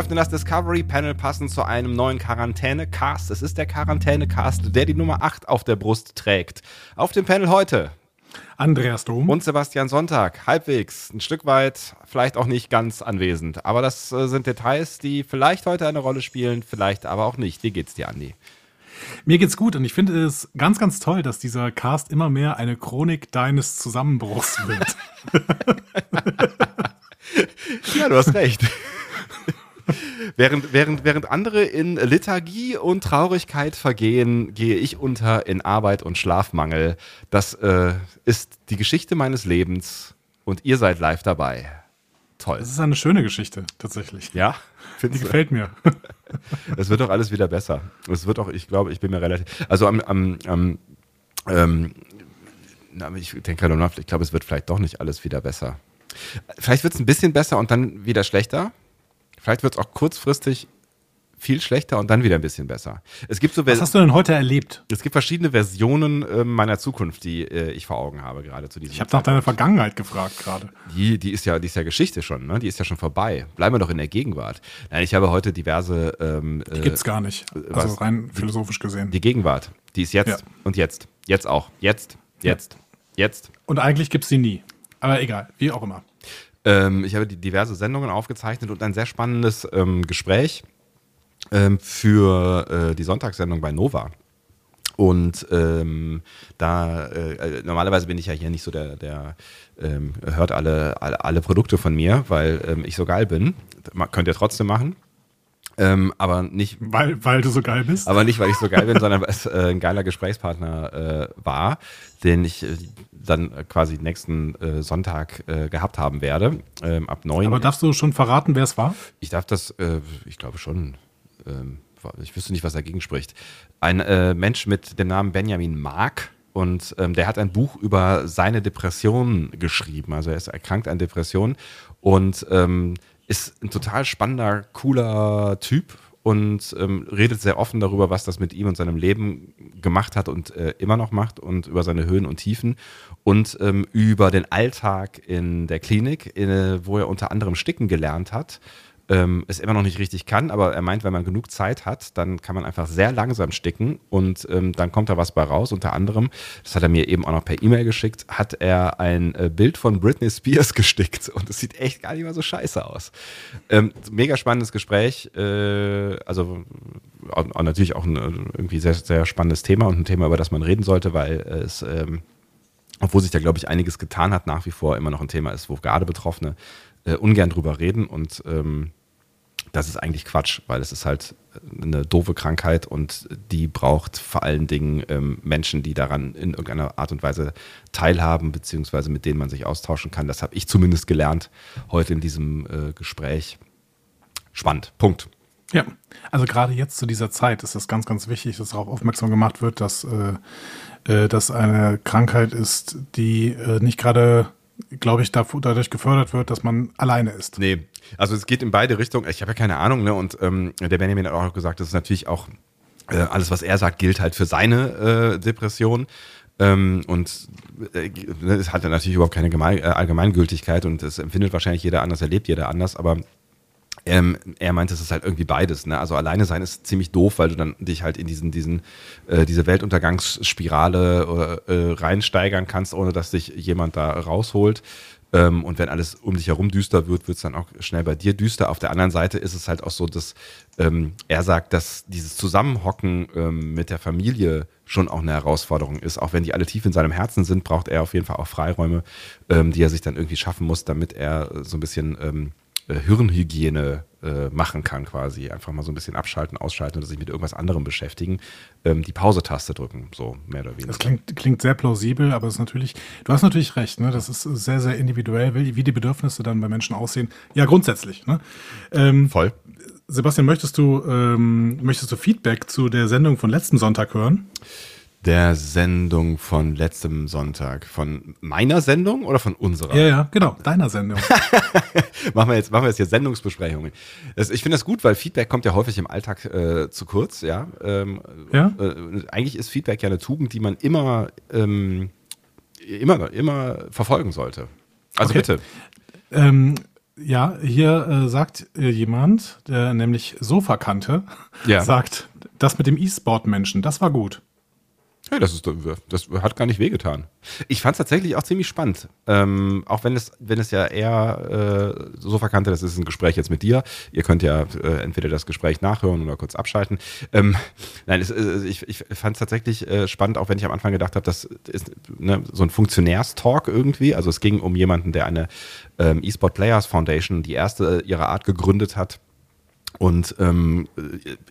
Öffnen das Discovery Panel passend zu einem neuen Quarantäne-Cast. Es ist der Quarantäne-Cast, der die Nummer 8 auf der Brust trägt. Auf dem Panel heute Andreas Dom. und Sebastian Sonntag. Halbwegs, ein Stück weit, vielleicht auch nicht ganz anwesend. Aber das äh, sind Details, die vielleicht heute eine Rolle spielen, vielleicht aber auch nicht. Wie geht's dir, Andi? Mir geht's gut und ich finde es ganz, ganz toll, dass dieser Cast immer mehr eine Chronik deines Zusammenbruchs wird. Ja, du hast recht. Während, während, während andere in Lethargie und Traurigkeit vergehen, gehe ich unter in Arbeit und Schlafmangel. Das äh, ist die Geschichte meines Lebens und ihr seid live dabei. Toll. Das ist eine schöne Geschichte, tatsächlich. Ja, Die gefällt mir. Es wird doch alles wieder besser. Es wird auch, ich glaube, ich bin mir relativ. Also am, am, am ähm, na, ich denke gerade nach, ich glaube, es wird vielleicht doch nicht alles wieder besser. Vielleicht wird es ein bisschen besser und dann wieder schlechter. Vielleicht wird es auch kurzfristig viel schlechter und dann wieder ein bisschen besser. Es gibt so Was hast du denn heute erlebt? es gibt verschiedene Versionen äh, meiner Zukunft, die äh, ich vor Augen habe gerade zu diesem Ich habe nach deiner Vergangenheit gefragt gerade. die, die ist ja, die ist ja Geschichte schon, ne? Die ist ja schon vorbei. Bleiben wir doch in der Gegenwart. Nein, ich habe heute diverse ähm, Die gibt's gar nicht. Also was? rein philosophisch gesehen. Die Gegenwart, die ist jetzt Ja. und jetzt. Jetzt auch. Jetzt, jetzt, jetzt. Und eigentlich gibt's sie nie. Aber egal, wie auch immer. Ähm, ich habe diverse Sendungen aufgezeichnet und ein sehr spannendes ähm, Gespräch ähm, für äh, die Sonntagssendung bei Nova. Und ähm, da, äh, äh, normalerweise bin ich ja hier nicht so der, der ähm, hört alle, alle, alle Produkte von mir, weil ähm, ich so geil bin. Könnt ihr trotzdem machen. Ähm, aber nicht, Weil, weil du so geil bist. aber nicht, weil ich so geil bin, sondern weil es äh, ein geiler Gesprächspartner äh, war, den ich äh, dann quasi nächsten äh, Sonntag äh, gehabt haben werde. Ähm, ab neun. Aber darfst du schon verraten, wer es war? ich darf das, äh, ich glaube schon. Ähm, ich wüsste nicht, was dagegen spricht. Ein Mensch mit dem Namen Benjamin Mark. Und ähm, der hat ein Buch über seine Depression geschrieben. Also er ist erkrankt an Depressionen und ähm, ist ein total spannender, cooler Typ und ähm, redet sehr offen darüber, was das mit ihm und seinem Leben gemacht hat und äh, immer noch macht und über seine Höhen und Tiefen und ähm, über den Alltag in der Klinik, äh, wo er unter anderem sticken gelernt hat ähm, es immer noch nicht richtig kann, aber er meint, wenn man genug Zeit hat, dann kann man einfach sehr langsam sticken und ähm, dann kommt da was bei raus. Unter anderem, das hat er mir eben auch noch per E-Mail geschickt, hat er ein äh, Bild von Britney Spears gestickt und es sieht echt gar nicht mal so scheiße aus. Ähm, mega spannendes Gespräch, äh, also auch, natürlich auch ein äh, irgendwie sehr, sehr spannendes Thema und ein Thema, über das man reden sollte, weil es ähm, obwohl sich da, glaube ich, einiges getan hat, nach wie vor immer noch ein Thema ist, wo gerade Betroffene äh, ungern drüber reden und ähm, das ist eigentlich Quatsch, weil es ist halt eine doofe Krankheit und die braucht vor allen Dingen ähm, Menschen, die daran in irgendeiner Art und Weise teilhaben, beziehungsweise mit denen man sich austauschen kann. Das habe ich zumindest gelernt heute in diesem äh, Gespräch. Spannend. Punkt. Ja, also gerade jetzt zu dieser Zeit ist es ganz, ganz wichtig, dass darauf aufmerksam gemacht wird, dass äh, äh, das eine Krankheit ist, die äh, nicht gerade, glaube ich, dadurch gefördert wird, dass man alleine ist. Nee, also es geht in beide Richtungen. Ich habe ja keine Ahnung, ne? Und ähm, der Benjamin hat auch gesagt, das ist natürlich auch äh, alles, was er sagt, gilt halt für seine äh, Depression. Ähm, und äh, es hat natürlich überhaupt keine Gemein äh, Allgemeingültigkeit und das empfindet wahrscheinlich jeder anders, erlebt jeder anders, aber ähm, er meint, es ist halt irgendwie beides. Ne? Also alleine sein ist ziemlich doof, weil du dann dich halt in diesen, diesen, äh, diese Weltuntergangsspirale äh, äh, reinsteigern kannst, ohne dass dich jemand da rausholt. Ähm, und wenn alles um dich herum düster wird, wird es dann auch schnell bei dir düster. Auf der anderen Seite ist es halt auch so, dass ähm, er sagt, dass dieses Zusammenhocken ähm, mit der Familie schon auch eine Herausforderung ist. Auch wenn die alle tief in seinem Herzen sind, braucht er auf jeden Fall auch Freiräume, ähm, die er sich dann irgendwie schaffen muss, damit er so ein bisschen ähm, äh, Hirnhygiene äh, machen kann quasi. Einfach mal so ein bisschen abschalten, ausschalten oder sich mit irgendwas anderem beschäftigen. Ähm, die Pause-Taste drücken, so mehr oder weniger. Das klingt, klingt sehr plausibel, aber es ist natürlich, du hast natürlich recht, ne? Das ist sehr, sehr individuell, wie, die Bedürfnisse dann bei Menschen aussehen. Ja, grundsätzlich, ne? Ähm, Voll. Sebastian, möchtest du, ähm, möchtest du Feedback zu der Sendung von letzten Sonntag hören? Der Sendung von letztem Sonntag. Von meiner Sendung oder von unserer? Ja, ja, genau, deiner Sendung. machen, wir jetzt, machen wir jetzt hier Sendungsbesprechungen. Das, ich finde das gut, weil Feedback kommt ja häufig im Alltag äh, zu kurz. Ja? Ähm, Ja? Äh, eigentlich ist Feedback ja eine Tugend, die man immer, ähm, immer, immer verfolgen sollte. Also Okay. bitte. ähm, ja, hier äh, sagt äh, jemand, der nämlich Sofakante, Ja. sagt, das mit dem E-Sport-Menschen, das war gut. Ja, das, ist, das hat gar nicht wehgetan. Ich fand es tatsächlich auch ziemlich spannend. Ähm, auch wenn es, wenn es ja eher äh, so verkannte, das ist ein Gespräch jetzt mit dir. Ihr könnt ja äh, entweder das Gespräch nachhören oder kurz abschalten. Ähm, nein, es, es, ich, ich fand es tatsächlich äh, spannend, auch wenn ich am Anfang gedacht habe, das ist ne, so ein Funktionärstalk irgendwie. Also es ging um jemanden, der eine ähm, eSport Players Foundation, die erste ihrer Art gegründet hat und ähm,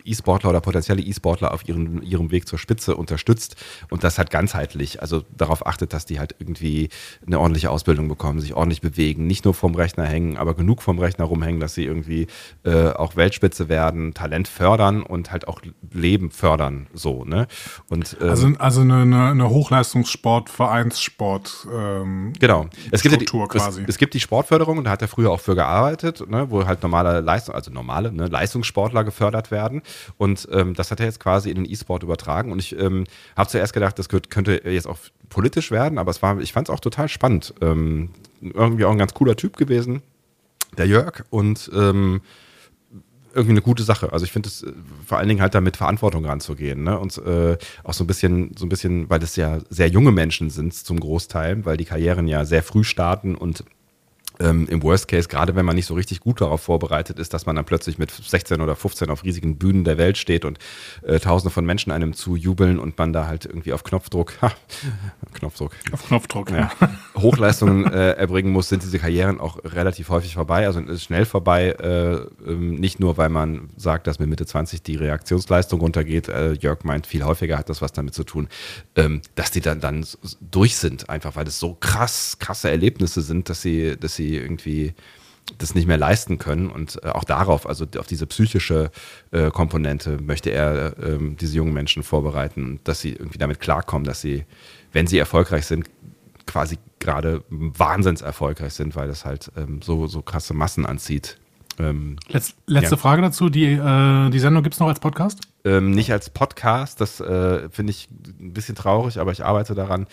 E-Sportler oder potenzielle E-Sportler auf ihren, ihrem Weg zur Spitze unterstützt und das halt ganzheitlich, also darauf achtet, dass die halt irgendwie eine ordentliche Ausbildung bekommen, sich ordentlich bewegen, nicht nur vom Rechner hängen, aber genug vom Rechner rumhängen, dass sie irgendwie äh, auch Weltspitze werden, Talent fördern und halt auch Leben fördern, so, ne? Und ähm, Also, also eine, eine, Hochleistungssport, Vereinssport. Ähm, Genau. Es gibt, ja die, Struktur es, quasi. es gibt die Sportförderung, und da hat er früher auch für gearbeitet, ne, wo halt normale Leistung, also normale ne, Leistungssportler gefördert werden. Und ähm, das hat er jetzt quasi in den E-Sport übertragen. Und ich ähm, habe zuerst gedacht, das könnt- könnte jetzt auch politisch werden, aber es war, ich fand es auch total spannend. Ähm, irgendwie auch ein ganz cooler Typ gewesen, der Jörg. Und ähm, irgendwie eine gute Sache. Also ich finde es äh, vor allen Dingen halt da mit Verantwortung ranzugehen, ne? Und äh, auch so ein bisschen, so ein bisschen, weil das ja sehr junge Menschen sind zum Großteil, weil die Karrieren ja sehr früh starten und ähm, im Worst Case, gerade wenn man nicht so richtig gut darauf vorbereitet ist, dass man dann plötzlich mit 16 oder 15 auf riesigen Bühnen der Welt steht und äh, tausende von Menschen einem zujubeln und man da halt irgendwie auf Knopfdruck, ha, Knopfdruck, auf Knopfdruck. ja, Hochleistungen äh, erbringen muss, sind diese Karrieren auch relativ häufig vorbei. Also ist schnell vorbei, äh, ähm, nicht nur, weil man sagt, dass mit Mitte 20 die Reaktionsleistung runtergeht. Äh, Jörg meint, viel häufiger hat das was damit zu tun, ähm, dass die dann, dann durch sind, einfach weil es so krass, krasse Erlebnisse sind, dass sie, dass sie irgendwie das nicht mehr leisten können und äh, auch darauf, also auf diese psychische äh, Komponente möchte er ähm, diese jungen Menschen vorbereiten, dass sie irgendwie damit klarkommen, dass sie, wenn sie erfolgreich sind, quasi gerade wahnsinns erfolgreich sind, weil das halt ähm, so, so krasse Massen anzieht. Ähm, Letz, letzte Ja. Frage dazu. Die, äh, die Sendung gibt es noch als Podcast? ähm, nicht als Podcast, das äh, finde ich ein bisschen traurig, aber ich arbeite daran,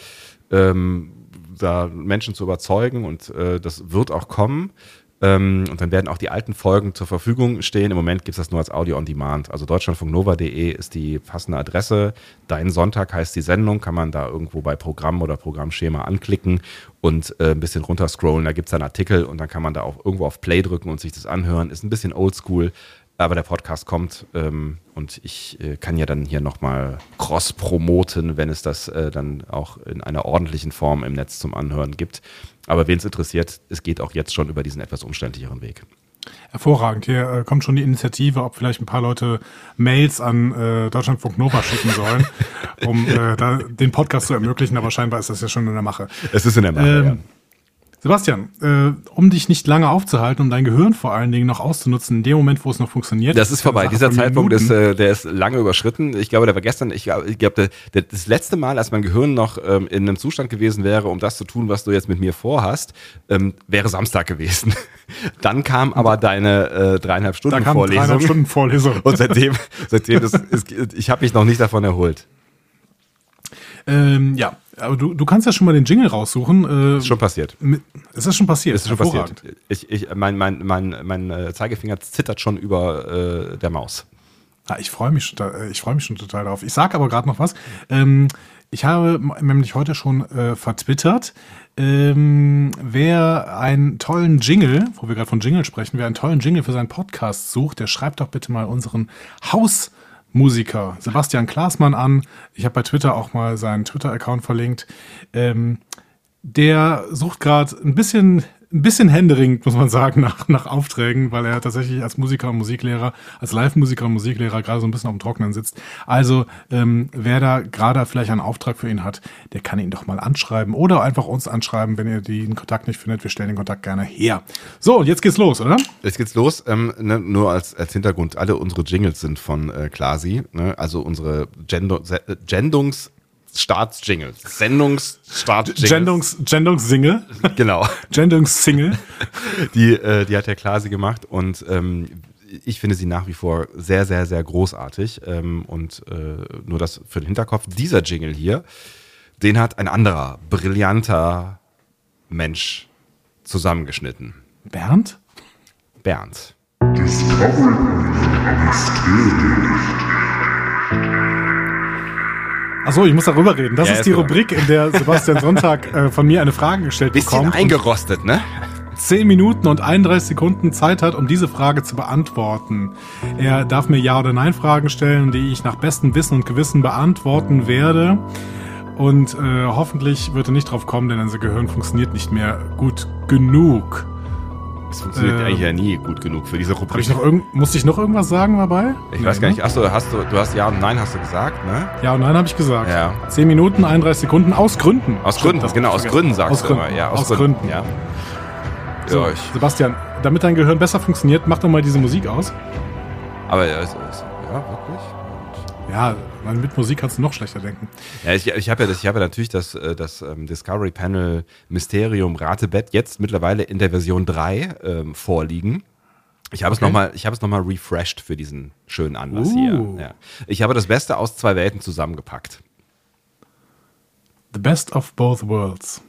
ähm, da Menschen zu überzeugen und äh, das wird auch kommen. Ähm, und dann werden auch die alten Folgen zur Verfügung stehen. Im Moment gibt es das nur als Audio on Demand. Also deutschlandfunknova.de ist die passende Adresse. Dein Sonntag heißt die Sendung, kann man da irgendwo bei Programm oder Programmschema anklicken und äh, ein bisschen runterscrollen. Da gibt es einen Artikel und dann kann man da auch irgendwo auf Play drücken und sich das anhören. Ist ein bisschen oldschool, aber der Podcast kommt ähm, und ich äh, kann ja dann hier nochmal cross promoten, wenn es das äh, dann auch in einer ordentlichen Form im Netz zum Anhören gibt. Aber wen es interessiert, es geht auch jetzt schon über diesen etwas umständlicheren Weg. Hervorragend. Hier äh, kommt schon die Initiative, ob vielleicht ein paar Leute Mails an äh, Deutschlandfunk Nova schicken sollen, um äh, da den Podcast zu ermöglichen, aber scheinbar ist das ja schon in der Mache. Es ist in der Mache, Ähm, ja. Sebastian, äh, um dich nicht lange aufzuhalten, um dein Gehirn vor allen Dingen noch auszunutzen, in dem Moment, wo es noch funktioniert. Das ist vorbei. Dieser Zeitpunkt ist, äh, der ist lange überschritten. Ich glaube, der war gestern, ich, ich glaube, der, das letzte Mal, als mein Gehirn noch ähm, in einem Zustand gewesen wäre, um das zu tun, was du jetzt mit mir vorhast, ähm, wäre Samstag gewesen. Dann kam aber deine äh, dreieinhalb Stunden kam Vorlesung. dreieinhalb Stunden Vorlesung. Und seitdem, seitdem ist, ist, ich habe mich noch nicht davon erholt. ähm, ja, aber du, du kannst ja schon mal den Jingle raussuchen. Äh, Ist schon passiert. mit, ist das schon passiert? Ist schon passiert. Ich, ich, mein, mein, mein, mein äh, Zeigefinger zittert schon über äh, der Maus. Ja, ich freue mich, äh, ich freue mich schon total drauf. Ich sage aber gerade noch was. Ähm, ich habe nämlich heute schon äh, vertwittert, ähm, wer einen tollen Jingle, wo wir gerade von Jingle sprechen, wer einen tollen Jingle für seinen Podcast sucht, der schreibt doch bitte mal unseren Hausmusiker Sebastian Klaasmann an. Ich habe bei Twitter auch mal seinen Twitter-Account verlinkt. Ähm, der sucht gerade ein bisschen ein bisschen händeringend, muss man sagen, nach, nach Aufträgen, weil er tatsächlich als Musiker und Musiklehrer, als Live-Musiker und Musiklehrer gerade so ein bisschen auf dem Trockenen sitzt. Also, ähm, wer da gerade vielleicht einen Auftrag für ihn hat, der kann ihn doch mal anschreiben oder einfach uns anschreiben, wenn ihr den Kontakt nicht findet. Wir stellen den Kontakt gerne her. So, jetzt geht's los, oder? Jetzt geht's los. Ähm, ne, nur als, als Hintergrund, alle unsere Jingles sind von äh, Klasi, ne? also unsere Gendo Se- Starts-Jingles. Sendungs-Start-Jingles. Gendungs, Gendungs-Single. Genau. Gendungs-Single. Die, äh, die hat der Klasi gemacht und ähm, ich finde sie nach wie vor sehr, sehr, sehr großartig. Ähm, und äh, nur das für den Hinterkopf. Dieser Jingle hier, den hat ein anderer, brillanter Mensch zusammengeschnitten. Bernd? Bernd. Achso, ich muss darüber reden. Das Ja, ist die klar. Rubrik, in der Sebastian Sonntag äh, von mir eine Frage gestellt Bisschen bekommt. eingerostet, ne? 10 Minuten und 31 Sekunden Zeit hat, um diese Frage zu beantworten. Er darf mir Ja- oder Nein-Fragen stellen, die ich nach bestem Wissen und Gewissen beantworten werde. Und äh, hoffentlich wird er nicht drauf kommen, denn unser Gehirn funktioniert nicht mehr gut genug. Das funktioniert Ähm, eigentlich ja nie gut genug für diese Hab Rubrik. ich noch irgend, musste ich noch irgendwas sagen dabei? Ich Nee, weiß gar ne? nicht. Achso, hast du, du hast Ja und Nein hast du gesagt, ne? Ja und Nein habe ich gesagt. Ja. 10 Minuten, 31 Sekunden aus Gründen. Aus Stimmt, Gründen, das genau, aus Gründen sagst aus du Gründen. immer. Ja, aus, Gründen. Ja. So, Ja, Sebastian, damit dein Gehirn besser funktioniert, mach doch mal diese Musik aus. aber ja, es- ja, wirklich. Ja, mit Musik kannst du noch schlechter denken. Ja, ich, ich habe ja, ich habe ja natürlich das, äh, das ähm, Discovery Panel Mysterium Ratebett jetzt mittlerweile in der Version 3 ähm, vorliegen. Ich habe es Okay. nochmal, ich habe es nochmal refreshed für diesen schönen Anlass Uh. hier. Ja. Ich habe das Beste aus zwei Welten zusammengepackt. The best of both worlds.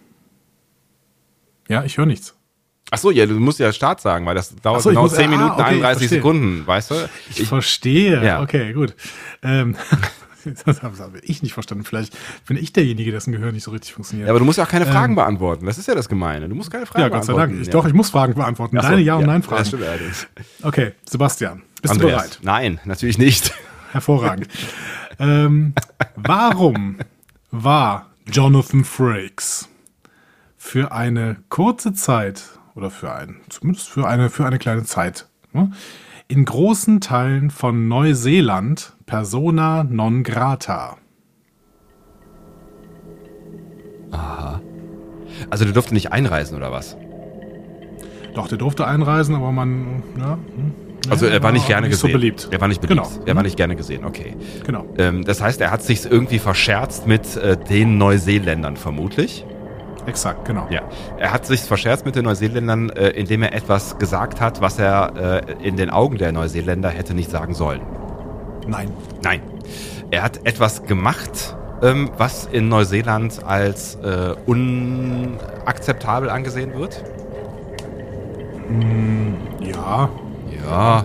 Ja, ich höre nichts. Ach so, ja, du musst ja Start sagen, weil das dauert so, ich genau muss- 10 ah, Minuten, okay, ich 31 verstehe. Sekunden, weißt du? Ich, verstehe. Ja. Okay, gut. Ähm, das habe ich nicht verstanden. Vielleicht bin ich derjenige, dessen Gehör nicht so richtig funktioniert. Ja, aber du musst ja auch keine Fragen beantworten. Das ist ja das Gemeine. Du musst keine Fragen Ähm. Ja, Gott sei beantworten. Dank. Ich, ja. Doch, ich muss Fragen beantworten. So, Deine Ja- und Nein-Fragen. Okay, Sebastian, bist du Andreas. bereit? Nein, natürlich nicht. Hervorragend. ähm, warum war Jonathan Frakes für eine kurze Zeit oder für ein, zumindest für eine, für eine kleine Zeit, ne, in großen Teilen von Neuseeland persona non grata? Also der durfte nicht einreisen oder was? Doch, der durfte einreisen, aber man, ja, hm, Also er war nicht gerne nicht gesehen. so beliebt. Er war nicht beliebt. Genau. Er war nicht gerne gesehen, okay. Genau. Ähm, das heißt, er hat sich irgendwie verscherzt mit äh, den Neuseeländern vermutlich. Exakt, genau. Ja. Er hat sich verscherzt mit den Neuseeländern, äh, indem er etwas gesagt hat, was er äh, in den Augen der Neuseeländer hätte nicht sagen sollen. Nein. Nein. Er hat etwas gemacht, ähm, was in Neuseeland als äh, unakzeptabel angesehen wird. Ja. Ja.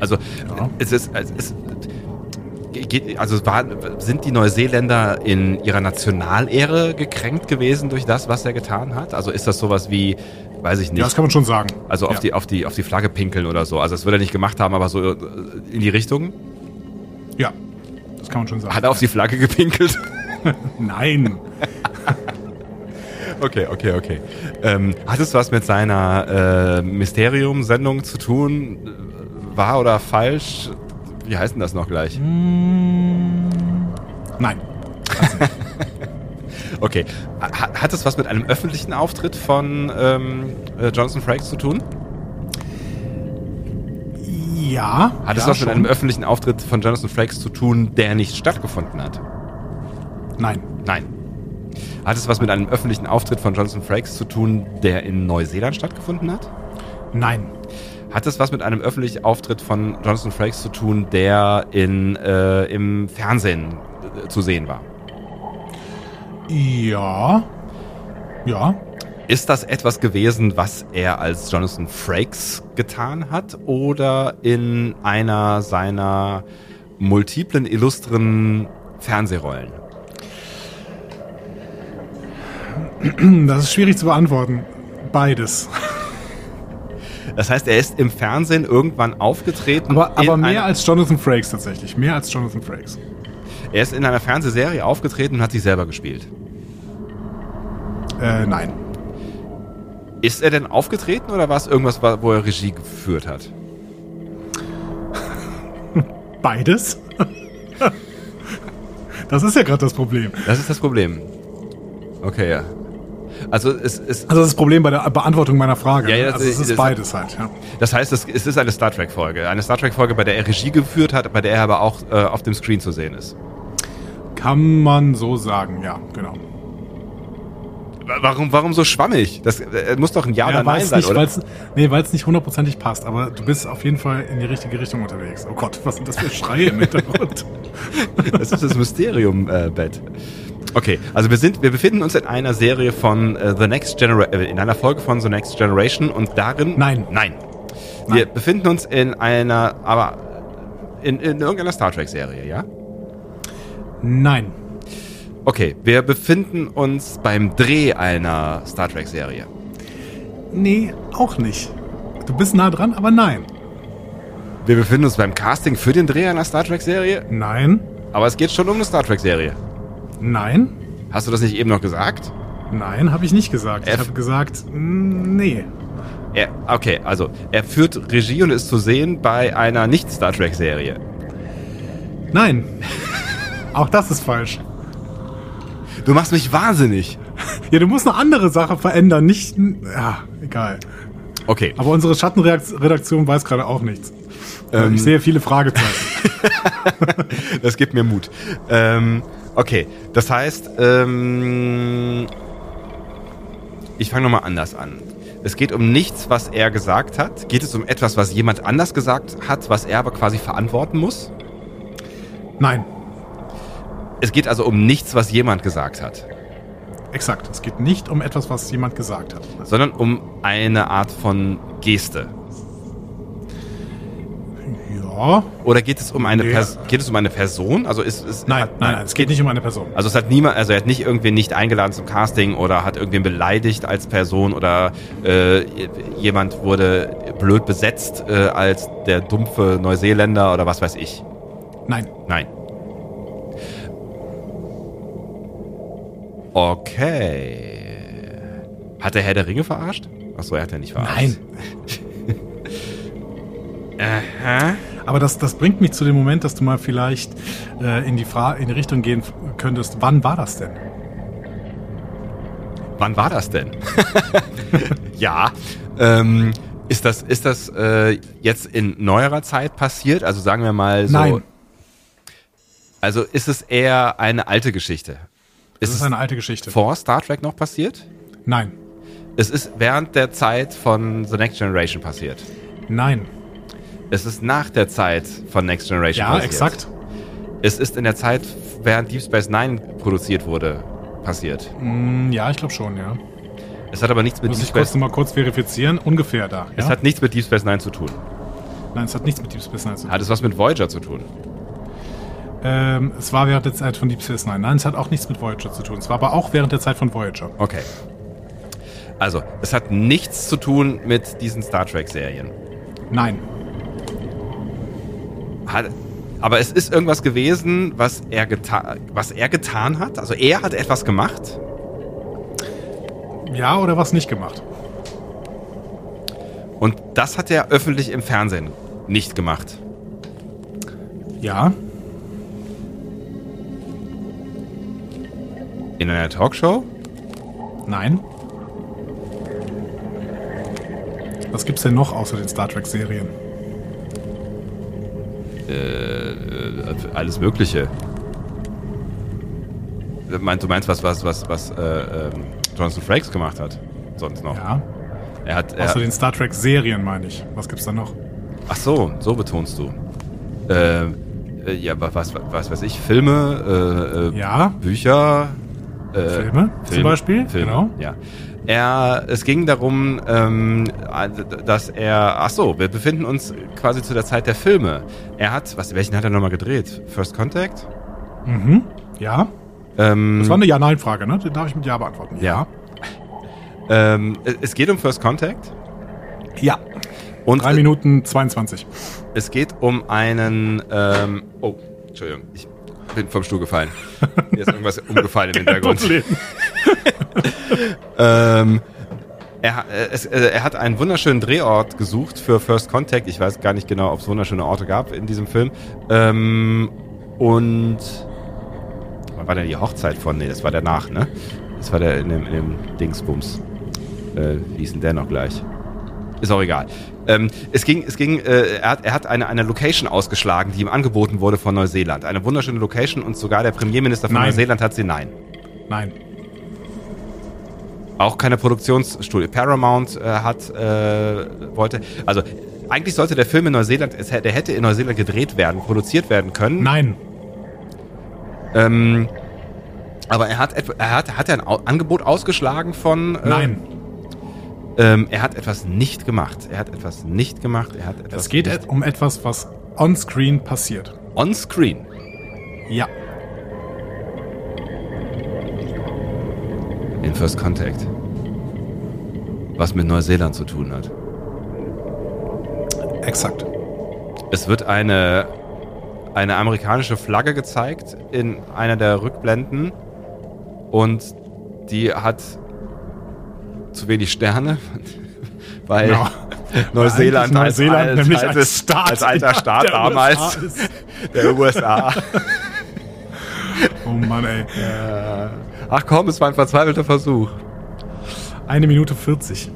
Also Ja. es ist es ist, geht, also war, sind die Neuseeländer in ihrer Nationalehre gekränkt gewesen durch das, was er getan hat? Also ist das sowas wie, weiß ich Ja, nicht, das kann man schon sagen. also auf ja. die auf die auf die Flagge pinkeln oder so. Also das würde er nicht gemacht haben, aber so äh, in die Richtung. Ja, das kann man schon sagen. Hat er auf die Flagge gepinkelt? Nein. Okay, okay, okay. Ähm, hat es was mit seiner äh, Mysterium-Sendung zu tun? Äh, Wahr oder falsch? Wie heißt denn das noch gleich? Nein. Okay. Ha- Hat es was mit einem öffentlichen Auftritt von ähm, äh, Jonathan Frakes zu tun? Ja. Hat es ja, was mit schon. einem öffentlichen Auftritt von Jonathan Frakes zu tun, der nicht stattgefunden hat? Nein. Nein. Hat es was mit einem öffentlichen Auftritt von Jonathan Frakes zu tun, der in Neuseeland stattgefunden hat? Nein. Hat es was mit einem öffentlichen Auftritt von Jonathan Frakes zu tun, der in, äh, im Fernsehen äh, zu sehen war? Ja. Ja. Ist das etwas gewesen, was er als Jonathan Frakes getan hat oder in einer seiner multiplen, illustren Fernsehrollen? Das ist schwierig zu beantworten. Beides. Das heißt, er ist im Fernsehen irgendwann aufgetreten. Aber, aber mehr als Jonathan Frakes tatsächlich. Mehr als Jonathan Frakes. Er ist in einer Fernsehserie aufgetreten und hat sich selber gespielt. Äh, nein. Ist er denn aufgetreten oder war es irgendwas, wo er Regie geführt hat? Beides? das ist ja gerade das Problem. Das ist das Problem. Okay, ja. Also es ist. Also das ist das Problem bei der Beantwortung meiner Frage. Ja, ja, ne? also es ist das- beides halt. Ja. Das heißt, es, es ist eine Star Trek-Folge. Eine Star Trek-Folge, bei der er Regie geführt hat, bei der er aber auch äh, auf dem Screen zu sehen ist. Kann man so sagen, ja, genau. Wa- Warum, warum so schwammig? Das äh, muss doch ein Ja, oder Ja, Nein weil's sein, nicht, oder? weil's, nee, weil es nicht hundertprozentig passt, aber du bist auf jeden Fall in die richtige Richtung unterwegs. Oh Gott, was sind das für Schreie im Hintergrund? Das ist das Mysterium-Bett. Okay, also wir sind, wir befinden uns in einer Serie von äh, The Next Generation, äh, in einer Folge von The Next Generation und darin. Nein. Nein. Wir Nein. befinden uns in einer, aber in, in irgendeiner Star Trek-Serie, ja? Nein. Okay, wir befinden uns beim Dreh einer Star Trek-Serie. Nee, auch nicht. Du bist nah dran, aber nein. Wir befinden uns beim Casting für den Dreh einer Star Trek-Serie, Nein. aber es geht schon um eine Star Trek-Serie. Nein. Hast du das nicht eben noch gesagt? Nein, habe ich nicht gesagt. Ich F. habe gesagt, mm, nee. Er, okay, also er führt Regie und ist zu sehen bei einer Nicht-Star Trek-Serie. Nein. Auch das ist falsch. Du machst mich wahnsinnig. Ja, du musst eine andere Sache verändern, nicht. Ja, egal. Okay, Aber unsere Schattenredaktion weiß gerade auch nichts. Ähm. ich sehe viele Fragezeichen. das gibt mir Mut. Ähm, okay, das heißt, ähm, ich fange nochmal anders an. Es geht um nichts, was er gesagt hat. Geht es um etwas, was jemand anders gesagt hat, was er aber quasi verantworten muss? Nein, Es geht also um nichts, was jemand gesagt hat, exakt. Es geht nicht um etwas, was jemand gesagt hat. sondern um eine Art von Geste. Ja. Oder geht es um eine, Nee. Pers geht es um eine Person? Also ist, ist Nein, hat- nein, nein, es geht nicht um eine Person. Also es hat niemand, also er hat nicht irgendwen nicht eingeladen zum Casting oder hat irgendwen beleidigt als Person oder äh, jemand wurde blöd besetzt äh, als der dumpfe Neuseeländer oder was weiß ich. Nein. Nein. Okay. Hat der Herr der Ringe verarscht? Achso, er hat ja nicht verarscht. Nein. Aha. Aber das, das bringt mich zu dem Moment, dass du mal vielleicht äh, in, die Fra in die Richtung gehen könntest. Wann war das denn? Wann war das denn? ja. Ähm, ist das, ist das äh, jetzt in neuerer Zeit passiert? Also sagen wir mal so. Nein. Also ist es eher eine alte Geschichte? Ist ist es eine alte Geschichte. vor Star Trek noch passiert? Nein. Es ist während der Zeit von The Next Generation passiert. Nein. Es ist nach der Zeit von Next Generation Ja, passiert. exakt. Es ist in der Zeit, während Deep Space Nine produziert wurde, passiert. Mm, ja, ich glaube schon, ja. Es hat aber nichts mit Muss Deep ich kurz Space, noch mal kurz verifizieren. Ungefähr da. es Ja? hat nichts mit Deep Space Nine zu tun. Nein, es hat nichts mit Deep Space Nine zu tun. Hat es was mit Voyager zu tun? Ähm, es war während der Zeit von Deep Space Nine. Nein, es hat auch nichts mit Voyager zu tun. Es war aber auch während der Zeit von Voyager. Okay. Also, es hat nichts zu tun mit diesen Star Trek-Serien. Nein. Hat, aber es ist irgendwas gewesen, was er, geta was er getan hat. Also er hat etwas gemacht. Ja oder was nicht gemacht? Und das hat er öffentlich im Fernsehen nicht gemacht. Ja. In einer Talkshow? Nein. Was gibt's denn noch außer den Star Trek Serien? Äh, alles Mögliche. Du meinst, du meinst was, was, was, was äh, ähm, Jonathan Frakes gemacht hat? Sonst noch. Ja. Er hat, er, Außer den Star Trek Serien meine ich. Was gibt's da noch? Ach so, so betonst du. Äh, äh, ja, wa- was, was weiß ich, Filme, äh, äh, Ja. Bücher, äh, Filme zum Beispiel, Filme, genau. Ja. Er, es ging darum, ähm, dass er, ach so, wir befinden uns quasi zu der Zeit der Filme. Er hat, was, welchen hat er nochmal gedreht? First Contact? Mhm. Ja. Ähm, Das war eine Ja-Nein-Frage, ne? Den darf ich mit Ja beantworten. ja. Ähm, es geht um First Contact Ja. und Drei Minuten 22. es geht um einen, ähm, oh, Entschuldigung, ich bin vom Stuhl gefallen. Hier ist irgendwas umgefallen im Hintergrund. Ähm, Er, äh, es, äh, er hat einen wunderschönen Drehort gesucht für First Contact. Ich weiß gar nicht genau, ob es wunderschöne Orte gab in diesem Film. Ähm, und wann war denn die Hochzeit von? Nee, das war danach, ne? Das war der in dem, in dem Dingsbums. Äh, wie hieß denn der noch gleich? Ist auch egal. Ähm, es ging, es ging, äh, er hat, er hat eine, eine Location ausgeschlagen, die ihm angeboten wurde von Neuseeland. Eine wunderschöne Location und sogar der Premierminister von Nein. Neuseeland hat sie nein. Nein. Auch keine Produktionsstudie. Paramount äh, hat, äh, wollte, also eigentlich sollte der Film in Neuseeland, es, hätte- der hätte in Neuseeland gedreht werden, produziert werden können. Nein. Ähm, aber er hat, er hat, hat er ein Angebot ausgeschlagen von. Äh, Nein. Ähm, er hat etwas nicht gemacht. Er hat etwas nicht gemacht. Er hat etwas Es geht nicht um etwas, was on-screen passiert. on screen. Ja. In First Contact. Was mit Neuseeland zu tun hat. Exakt. Es wird eine, eine amerikanische Flagge gezeigt in einer der Rückblenden und die hat zu wenig Sterne, weil Ja. Neuseeland, Weil eigentlich Neuseeland als, nämlich als, als Staat als alter Staat der damals USA der USA. Oh Mann, ey. Ach komm, es war ein verzweifelter Versuch. Eine Minute 40.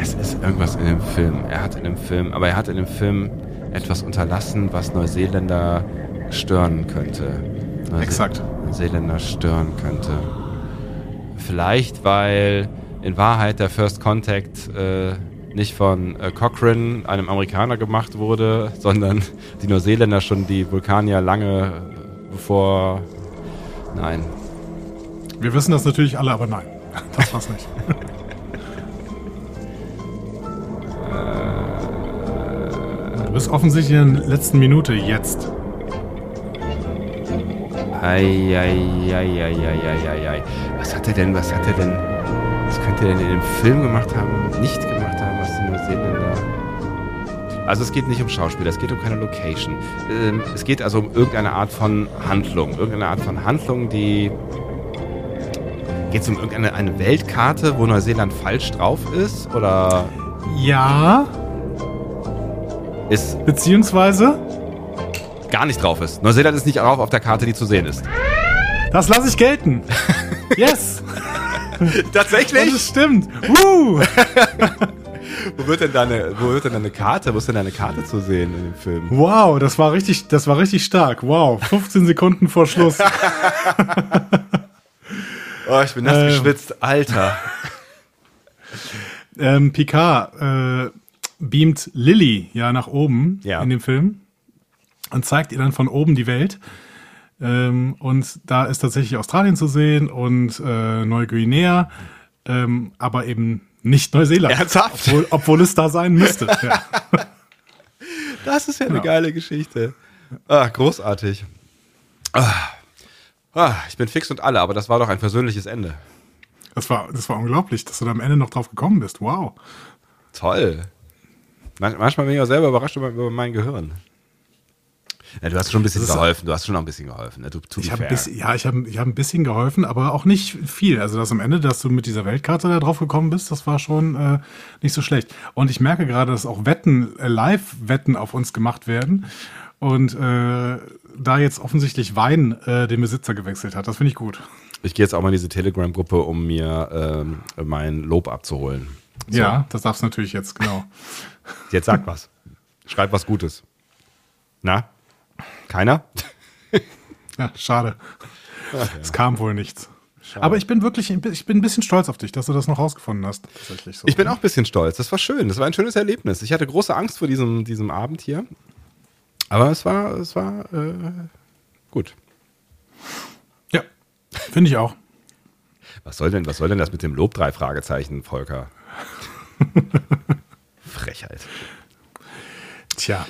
Es ist irgendwas in dem Film. Er hat in dem Film, aber er hat in dem Film etwas unterlassen, was Neuseeländer stören könnte. Neuse Exakt. Neuseeländer stören könnte. Vielleicht, weil in Wahrheit der First Contact äh, nicht von äh, Cochrane, einem Amerikaner, gemacht wurde, sondern die Neuseeländer schon die Vulkanier lange äh, bevor. Nein. Wir wissen das natürlich alle, aber nein. Das war's nicht. Du bist offensichtlich in der letzten Minute jetzt. Eieieiei. Was hat er denn, was hat er denn, was könnte er denn in dem Film gemacht haben, nicht gemacht haben, was die Neuseeländer... Also es geht nicht um Schauspieler, es geht um keine Location. Ähm, es geht also um irgendeine Art von Handlung. Irgendeine Art von Handlung, die... Geht es um irgendeine eine Weltkarte, wo Neuseeland falsch drauf ist? Oder Ja, ist beziehungsweise, gar nicht drauf ist? Neuseeland ist nicht drauf auf der Karte, die zu sehen ist. das lasse ich gelten. Yes! Und Tatsächlich? es stimmt. Woo! Wo wird denn deine, wo wird denn deine Karte, wo ist denn deine Karte zu sehen in dem Film? Wow, das war richtig, das war richtig stark. Wow, 15 Sekunden vor Schluss. Oh, ich bin nass Ähm. geschwitzt, Alter. ähm, Picard äh, beamt Lilly ja nach oben Ja. in dem Film und zeigt ihr dann von oben die Welt. Ähm, und da ist tatsächlich Australien zu sehen und äh, Neuguinea, ähm, aber eben nicht Neuseeland. Ernsthaft? Obwohl, obwohl es da sein müsste. ja. Das ist ja eine Ja. geile Geschichte. Ah, großartig. Ah. Ah, ich bin fix und alle, aber das war doch ein persönliches Ende. das, war, das war unglaublich, dass du da am Ende noch drauf gekommen bist. Wow. Toll. Man- Manchmal bin ich auch selber überrascht über, über mein Gehirn. Ja, du hast schon ein bisschen geholfen. Du hast schon noch ein bisschen geholfen. Ne? Du, Ich fair. bisschen, ja, ich habe ich hab ein bisschen geholfen, aber auch nicht viel. Also das am Ende, dass du mit dieser Weltkarte da drauf gekommen bist, das war schon äh, nicht so schlecht. Und ich merke gerade, dass auch Wetten, äh, Live-Wetten auf uns gemacht werden. Und äh, da jetzt offensichtlich Wein äh, den Besitzer gewechselt hat. Das finde ich gut. Ich gehe jetzt auch mal in diese Telegram-Gruppe, um mir ähm, mein Lob abzuholen. So, Ja, das darfst du natürlich jetzt, genau. Jetzt sag was. Schreib was Gutes. Na? Keiner? Ja, schade. Es kam wohl nichts. Aber ich bin wirklich, ich bin ein bisschen stolz auf dich, dass du das noch rausgefunden hast. Tatsächlich so. Ich bin auch ein bisschen stolz. Das war schön. Das war ein schönes Erlebnis. Ich hatte große Angst vor diesem, diesem Abend hier. Aber es war, es war äh, gut. Ja, finde ich auch. Was soll denn, was soll denn das mit dem Lob? Drei Fragezeichen, Volker. Frechheit. Tja,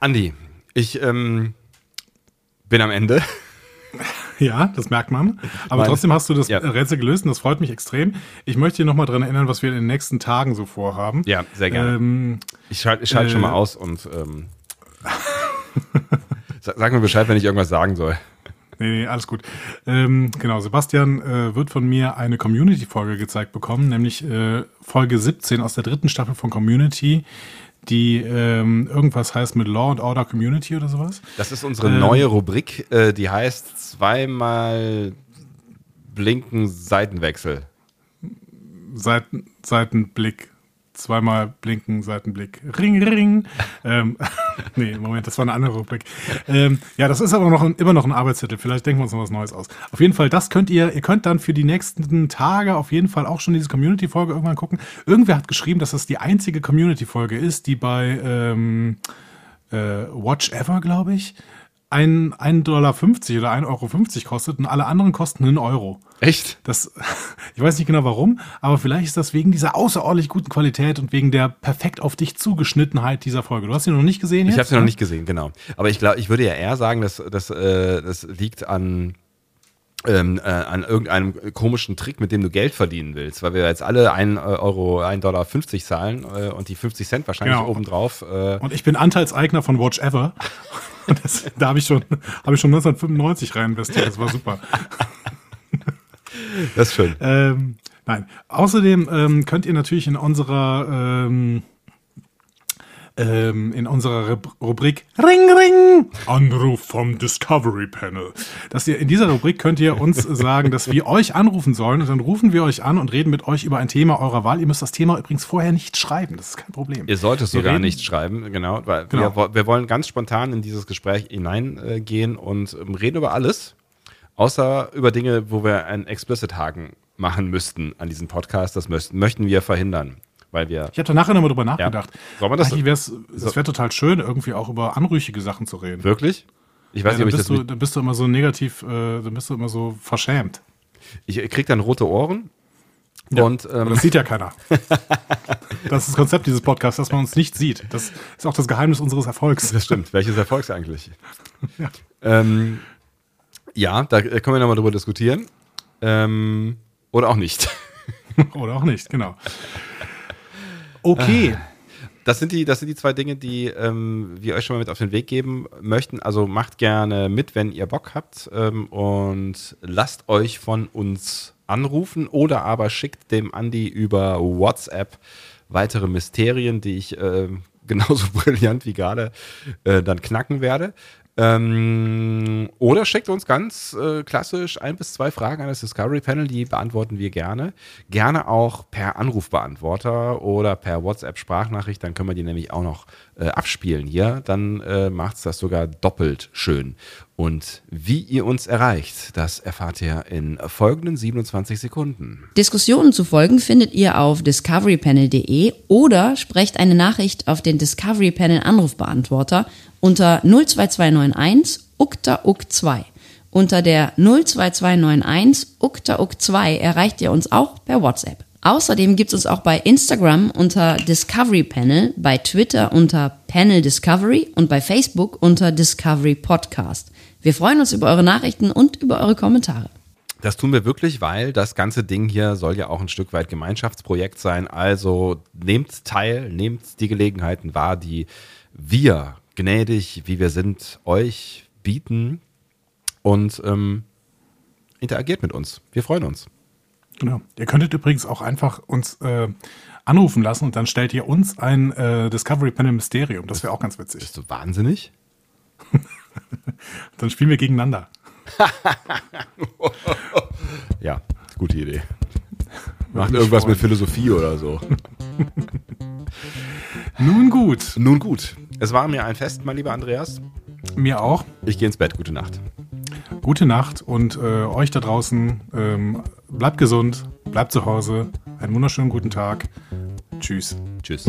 Andi, ich ähm, bin am Ende. Ja, das merkt man. Aber Meine- trotzdem hast du das Ja. Rätsel gelöst und das freut mich extrem. Ich möchte dir nochmal dran erinnern, was wir in den nächsten Tagen so vorhaben. Ja, sehr gerne. Ähm, Ich schalte ich schalt schon mal Äh. aus und ähm, sag, sag mir Bescheid, wenn ich irgendwas sagen soll. Nee, nee, alles gut. Ähm, genau, Sebastian äh, wird von mir eine Community-Folge gezeigt bekommen, nämlich äh, Folge 17 aus der dritten Staffel von Community, die ähm, irgendwas heißt mit Law and Order Community oder sowas. Das ist unsere ähm, neue Rubrik, äh, die heißt zweimal blinken Seitenwechsel. Seiten, Seitenblick zweimal blinken, Seitenblick, Ring, Ring. ähm, nee, Moment, das war eine andere Rubrik. Ähm, ja, das ist aber noch ein, immer noch ein Arbeitszettel. Vielleicht denken wir uns noch was Neues aus. Auf jeden Fall, das könnt ihr, ihr könnt dann für die nächsten Tage auf jeden Fall auch schon diese Community-Folge irgendwann gucken. Irgendwer hat geschrieben, dass das die einzige Community-Folge ist, die bei ähm, äh, Watch Ever, glaube ich, 1,50 Dollar oder 1,50 Euro kostet und alle anderen kosten einen Euro. Echt? Das, ich weiß nicht genau warum, aber vielleicht ist das wegen dieser außerordentlich guten Qualität und wegen der perfekt auf dich zugeschnittenheit dieser Folge. Du hast sie noch nicht gesehen jetzt? Ich habe sie noch nicht gesehen, genau. Aber ich glaube, ich würde ja eher sagen, dass, dass äh, das liegt an ähm, äh, an irgendeinem komischen Trick, mit dem du Geld verdienen willst, weil wir jetzt alle 1 Euro, 1,50 Dollar zahlen äh, und die 50 Cent wahrscheinlich genau. obendrauf. Äh und ich bin Anteilseigner von Watch Ever. Das, da habe ich, schon, hab ich schon 1995 rein investiert. Das war super. Das ist schön. Ähm, nein. Außerdem ähm, könnt ihr natürlich in unserer ähm, in unserer Rubrik Ring Ring Anruf vom Discovery Panel. Dass ihr in dieser Rubrik könnt ihr uns sagen, dass wir euch anrufen sollen und dann rufen wir euch an und reden mit euch über ein Thema eurer Wahl. Ihr müsst das Thema übrigens vorher nicht schreiben, das ist kein Problem. Ihr solltet es sogar reden, nicht schreiben, genau, weil genau. Wir, wir, wollen ganz spontan in dieses Gespräch hineingehen und ähm, reden über alles, außer über Dinge, wo wir einen Explicit-Haken machen müssten an diesem Podcast. Das möchten wir verhindern weil wir. Ich habe da nachher nochmal drüber nachgedacht. Ja. Soll man das? Eigentlich wäre es so wäre total schön, irgendwie auch über anrüchige Sachen zu reden. Wirklich? Ich weiß ja, nicht, ob ich das. Du, dann bist du immer so negativ, äh, dann bist du immer so verschämt. Ich krieg dann rote Ohren. Ja, und ähm, das sieht ja keiner. das ist das Konzept dieses Podcasts, dass man uns nicht sieht. Das ist auch das Geheimnis unseres Erfolgs. Das stimmt. Welches Erfolgs eigentlich? ja. Ähm, ja, da können wir nochmal drüber diskutieren. Ähm, oder auch nicht. oder auch nicht, genau. Okay. Ah. Das sind die, das sind die zwei Dinge, die ähm, wir euch schon mal mit auf den Weg geben möchten. Also macht gerne mit, wenn ihr Bock habt ähm, und lasst euch von uns anrufen oder aber schickt dem Andi über WhatsApp weitere Mysterien, die ich äh, genauso brillant wie gerade äh, dann knacken werde. Ähm, oder schickt uns ganz äh, klassisch ein bis zwei Fragen an das Discovery Panel, die beantworten wir gerne. Gerne auch per Anrufbeantworter oder per WhatsApp-Sprachnachricht, dann können wir die nämlich auch noch äh, abspielen hier. Dann äh, macht es das sogar doppelt schön. Und wie ihr uns erreicht, das erfahrt ihr in folgenden 27 Sekunden. Diskussionen zu folgen findet ihr auf discoverypanel.de oder sprecht eine Nachricht auf den Discovery Panel Anrufbeantworter unter 02291 ukta uk 2. Unter der 02291 ukta uk 2 erreicht ihr uns auch per WhatsApp. Außerdem gibt es uns auch bei Instagram unter Discovery Panel, bei Twitter unter Panel Discovery und bei Facebook unter Discovery Podcast. Wir freuen uns über eure Nachrichten und über eure Kommentare. Das tun wir wirklich, weil das ganze Ding hier soll ja auch ein Stück weit Gemeinschaftsprojekt sein. Also nehmt teil, nehmt die Gelegenheiten wahr, die wir gnädig, wie wir sind, euch bieten und ähm, interagiert mit uns. Wir freuen uns. Genau. Ihr könntet übrigens auch einfach uns äh, anrufen lassen und dann stellt ihr uns ein äh, Discovery Panel Mysterium. Das wäre auch ganz witzig. Bist du wahnsinnig? dann spielen wir gegeneinander. ja, gute Idee. Macht irgendwas freuen. mit Philosophie oder so. Nun gut. Nun gut. Es war mir ein Fest, mein lieber Andreas. Mir auch. Ich gehe ins Bett. Gute Nacht. Gute Nacht und äh, euch da draußen ähm, bleibt gesund, bleibt zu Hause. Einen wunderschönen guten Tag. Tschüss. Tschüss.